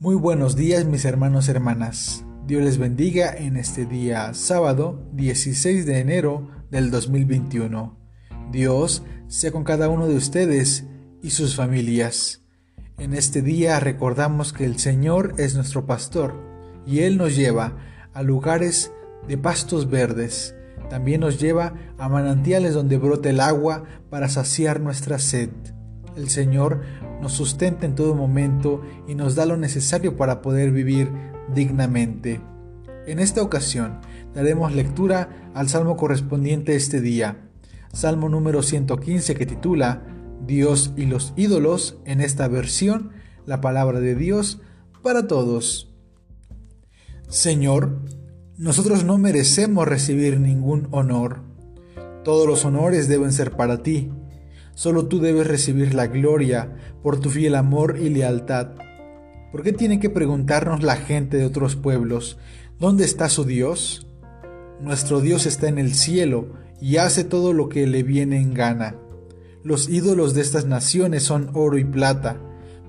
Muy buenos días mis hermanos y hermanas. Dios les bendiga en este día sábado 16 de enero del 2021. Dios sea con cada uno de ustedes y sus familias. En este día recordamos que el Señor es nuestro pastor y Él nos lleva a lugares de pastos verdes. También nos lleva a manantiales donde brote el agua para saciar nuestra sed. El Señor nos sustenta en todo momento y nos da lo necesario para poder vivir dignamente. En esta ocasión daremos lectura al salmo correspondiente este día, Salmo número 115 que titula Dios y los ídolos, en esta versión, la palabra de Dios para todos. Señor, nosotros no merecemos recibir ningún honor. Todos los honores deben ser para ti Solo tú debes recibir la gloria por tu fiel amor y lealtad. ¿Por qué tiene que preguntarnos la gente de otros pueblos, ¿dónde está su Dios? Nuestro Dios está en el cielo y hace todo lo que le viene en gana. Los ídolos de estas naciones son oro y plata,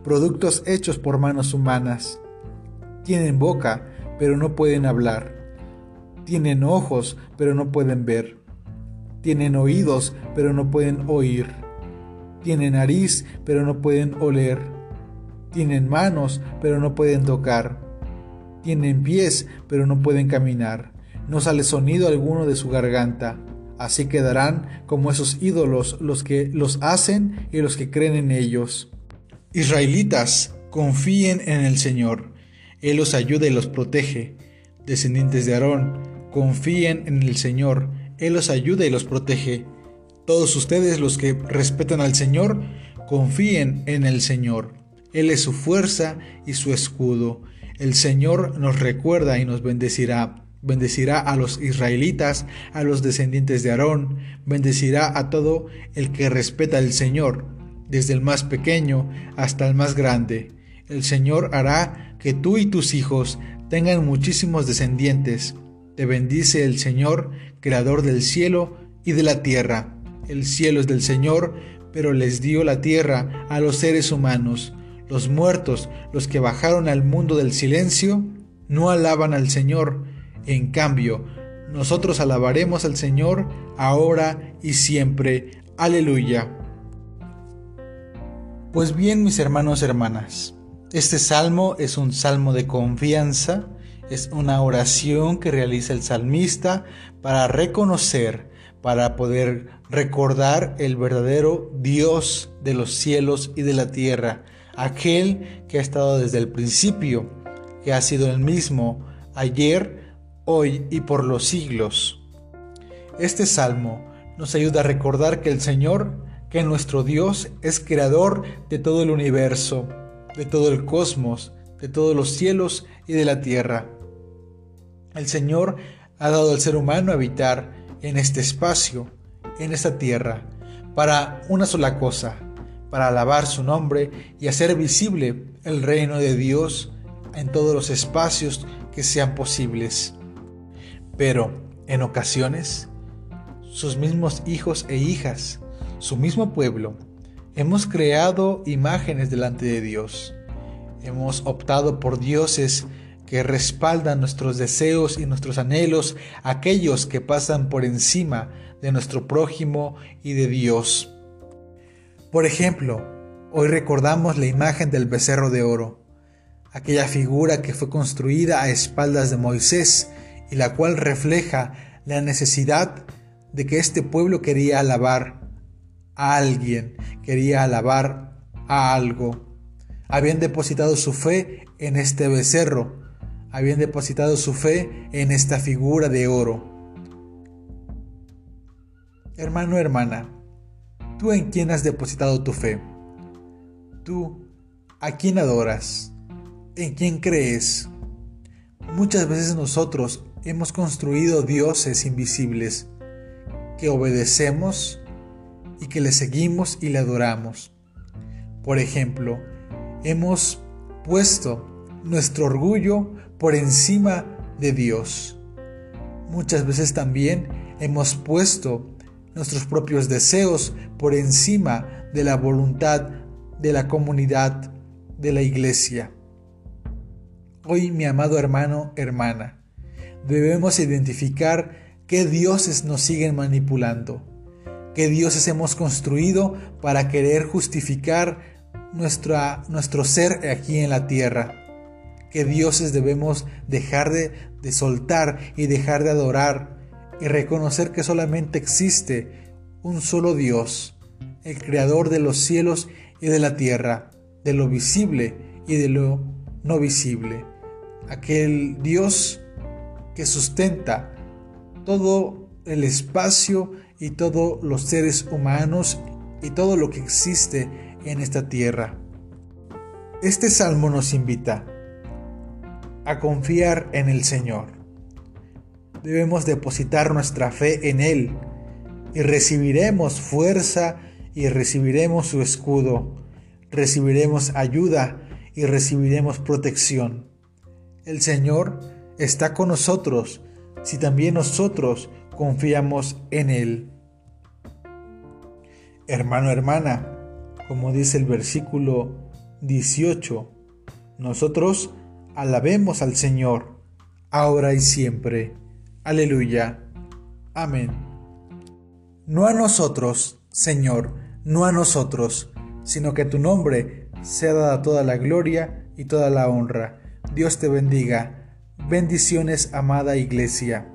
productos hechos por manos humanas. Tienen boca, pero no pueden hablar. Tienen ojos, pero no pueden ver. Tienen oídos, pero no pueden oír tienen nariz, pero no pueden oler. Tienen manos, pero no pueden tocar. Tienen pies, pero no pueden caminar. No sale sonido alguno de su garganta. Así quedarán como esos ídolos los que los hacen y los que creen en ellos. Israelitas, confíen en el Señor. Él los ayuda y los protege. Descendientes de Aarón, confíen en el Señor. Él los ayuda y los protege. Todos ustedes los que respetan al Señor, confíen en el Señor. Él es su fuerza y su escudo. El Señor nos recuerda y nos bendecirá. Bendecirá a los israelitas, a los descendientes de Aarón, bendecirá a todo el que respeta al Señor, desde el más pequeño hasta el más grande. El Señor hará que tú y tus hijos tengan muchísimos descendientes. Te bendice el Señor, creador del cielo y de la tierra. El cielo es del Señor, pero les dio la tierra a los seres humanos. Los muertos, los que bajaron al mundo del silencio, no alaban al Señor. En cambio, nosotros alabaremos al Señor ahora y siempre. Aleluya. Pues bien, mis hermanos y hermanas, este salmo es un salmo de confianza, es una oración que realiza el salmista para reconocer para poder recordar el verdadero Dios de los cielos y de la tierra, aquel que ha estado desde el principio, que ha sido el mismo ayer, hoy y por los siglos. Este salmo nos ayuda a recordar que el Señor, que nuestro Dios es creador de todo el universo, de todo el cosmos, de todos los cielos y de la tierra. El Señor ha dado al ser humano habitar en este espacio, en esta tierra, para una sola cosa, para alabar su nombre y hacer visible el reino de Dios en todos los espacios que sean posibles. Pero, en ocasiones, sus mismos hijos e hijas, su mismo pueblo, hemos creado imágenes delante de Dios. Hemos optado por dioses que respaldan nuestros deseos y nuestros anhelos, aquellos que pasan por encima de nuestro prójimo y de Dios. Por ejemplo, hoy recordamos la imagen del becerro de oro, aquella figura que fue construida a espaldas de Moisés y la cual refleja la necesidad de que este pueblo quería alabar a alguien, quería alabar a algo. Habían depositado su fe en este becerro, habían depositado su fe en esta figura de oro. Hermano, hermana, ¿tú en quién has depositado tu fe? ¿Tú a quién adoras? ¿En quién crees? Muchas veces nosotros hemos construido dioses invisibles que obedecemos y que le seguimos y le adoramos. Por ejemplo, hemos puesto nuestro orgullo por encima de Dios. Muchas veces también hemos puesto nuestros propios deseos por encima de la voluntad de la comunidad de la iglesia. Hoy, mi amado hermano, hermana, debemos identificar qué dioses nos siguen manipulando, qué dioses hemos construido para querer justificar nuestro ser aquí en la tierra, qué dioses debemos dejar de, de soltar y dejar de adorar y reconocer que solamente existe un solo Dios, el creador de los cielos y de la tierra, de lo visible y de lo no visible aquel Dios que sustenta todo el espacio y todos los seres humanos y todo lo que existe en esta tierra. Este salmo nos invita a confiar en el Señor. Debemos depositar nuestra fe en Él y recibiremos fuerza y recibiremos su escudo, recibiremos ayuda y recibiremos protección. El Señor está con nosotros si también nosotros confiamos en Él. Hermano, hermana, como dice el versículo 18, nosotros alabemos al Señor, ahora y siempre. Aleluya. Amén. No a nosotros, Señor, no a nosotros, sino que tu nombre sea dada toda la gloria y toda la honra Dios te bendiga. Bendiciones, amada iglesia.